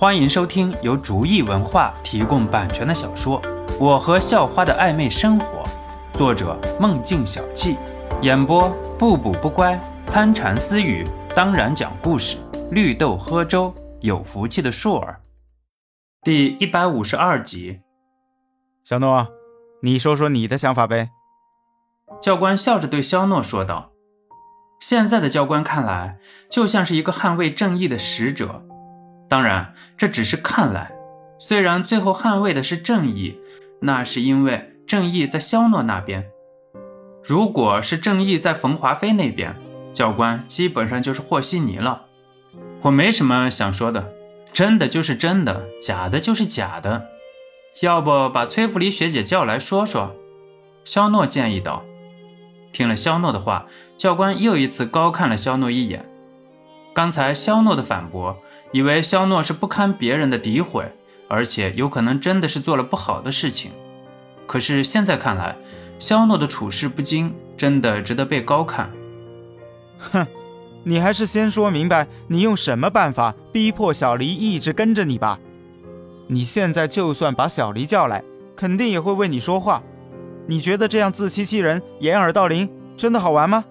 欢迎收听由竹意文化提供版权的小说《我和校花的暧昧生活》，作者梦境小憩，演播不补不乖、参禅私语，当然讲故事，绿豆喝粥，有福气的硕儿。第一百五十二集，小诺，你说说你的想法呗。教官笑着对肖诺说道：“现在的教官看来，就像是一个捍卫正义的使者。”当然，这只是看来。虽然最后捍卫的是正义，那是因为正义在肖诺那边。如果是正义在冯华飞那边，教官基本上就是和稀泥了。我没什么想说的，真的就是真的，假的就是假的。要不把崔福黎学姐叫来说说？肖诺建议道。听了肖诺的话，教官又一次高看了肖诺一眼。刚才肖诺的反驳。以为肖诺是不堪别人的诋毁，而且有可能真的是做了不好的事情。可是现在看来，肖诺的处事不惊，真的值得被高看。哼，你还是先说明白，你用什么办法逼迫小黎一直跟着你吧。你现在就算把小黎叫来，肯定也会为你说话。你觉得这样自欺欺人、掩耳盗铃，真的好玩吗？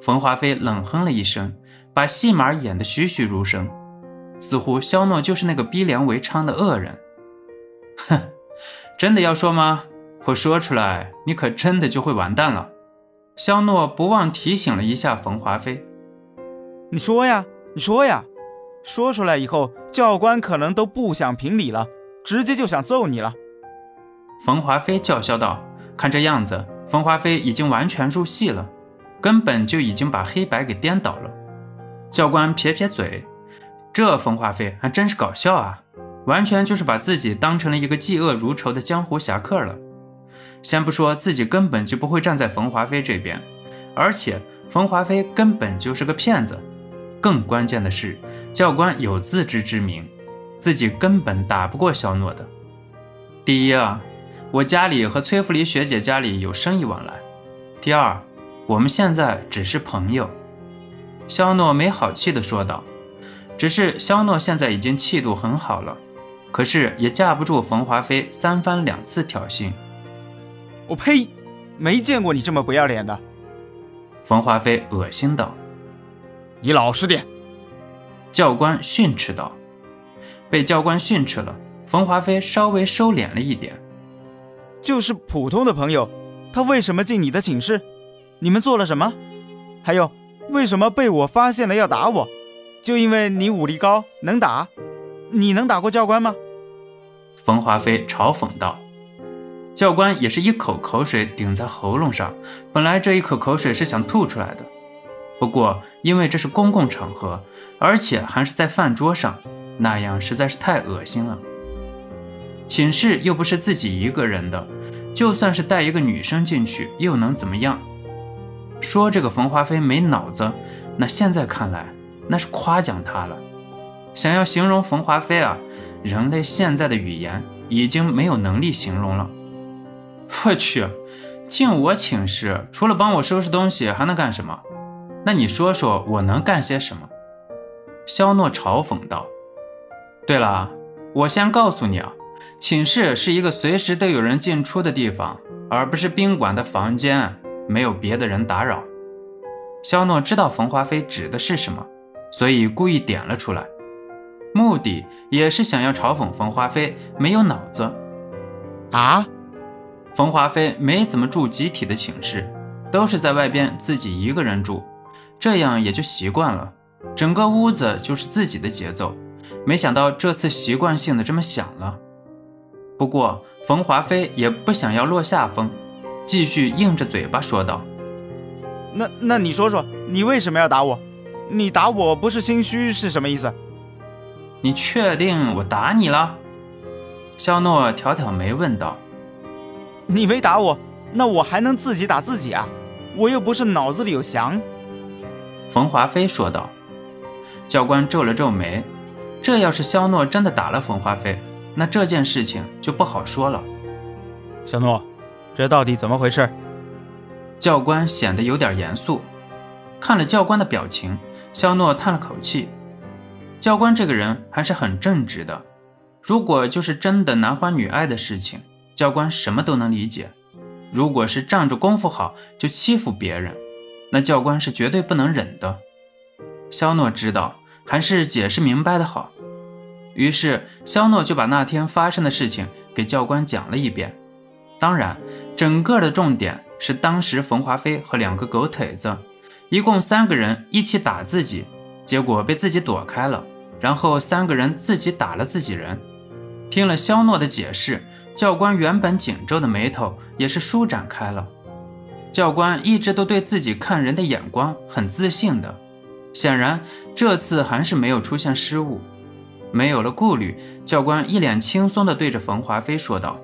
冯华飞冷哼了一声，把戏码演得栩栩如生。似乎肖诺就是那个逼良为娼的恶人。哼，真的要说吗？我说出来，你可真的就会完蛋了。肖诺不忘提醒了一下冯华飞：“你说呀，你说呀，说出来以后，教官可能都不想评理了，直接就想揍你了。”冯华飞叫嚣道：“看这样子，冯华飞已经完全入戏了，根本就已经把黑白给颠倒了。”教官撇撇嘴。这冯华飞还真是搞笑啊，完全就是把自己当成了一个嫉恶如仇的江湖侠客了。先不说自己根本就不会站在冯华飞这边，而且冯华飞根本就是个骗子。更关键的是，教官有自知之明，自己根本打不过肖诺的。第一啊，我家里和崔福林学姐家里有生意往来；第二，我们现在只是朋友。肖诺没好气地说道。只是肖诺现在已经气度很好了，可是也架不住冯华飞三番两次挑衅。我呸！没见过你这么不要脸的。冯华飞恶心道：“你老实点。”教官训斥道。被教官训斥了，冯华飞稍微收敛了一点。就是普通的朋友，他为什么进你的寝室？你们做了什么？还有，为什么被我发现了要打我？就因为你武力高，能打，你能打过教官吗？冯华飞嘲讽道。教官也是一口口水顶在喉咙上，本来这一口口水是想吐出来的，不过因为这是公共场合，而且还是在饭桌上，那样实在是太恶心了。寝室又不是自己一个人的，就算是带一个女生进去，又能怎么样？说这个冯华飞没脑子，那现在看来。那是夸奖他了。想要形容冯华飞啊，人类现在的语言已经没有能力形容了。我去，进我寝室除了帮我收拾东西还能干什么？那你说说我能干些什么？肖诺嘲讽道。对了，我先告诉你啊，寝室是一个随时都有人进出的地方，而不是宾馆的房间，没有别的人打扰。肖诺知道冯华飞指的是什么。所以故意点了出来，目的也是想要嘲讽冯华飞没有脑子。啊，冯华飞没怎么住集体的寝室，都是在外边自己一个人住，这样也就习惯了，整个屋子就是自己的节奏。没想到这次习惯性的这么想了。不过冯华飞也不想要落下风，继续硬着嘴巴说道：“那那你说说，你为什么要打我？”你打我不是心虚是什么意思？你确定我打你了？肖诺挑挑眉问道。你没打我，那我还能自己打自己啊？我又不是脑子里有翔。冯华飞说道。教官皱了皱眉，这要是肖诺真的打了冯华飞，那这件事情就不好说了。肖诺，这到底怎么回事？教官显得有点严肃，看了教官的表情。肖诺叹了口气：“教官这个人还是很正直的。如果就是真的男欢女爱的事情，教官什么都能理解；如果是仗着功夫好就欺负别人，那教官是绝对不能忍的。肖诺知道，还是解释明白的好。于是，肖诺就把那天发生的事情给教官讲了一遍。当然，整个的重点是当时冯华飞和两个狗腿子，一共三个人一起打自己，结果被自己躲开了，然后三个人自己打了自己人。听了肖诺的解释，教官原本紧皱的眉头也是舒展开了。教官一直都对自己看人的眼光很自信的，显然这次还是没有出现失误。没有了顾虑，教官一脸轻松地对着冯华飞说道：“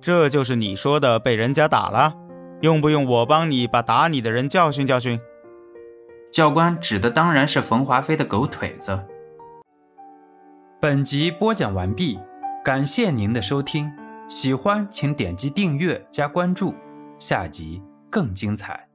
这就是你说的被人家打了，用不用我帮你把打你的人教训教训？”教官指的当然是冯华飞的狗腿子。本集播讲完毕，感谢您的收听，喜欢请点击订阅加关注，下集更精彩。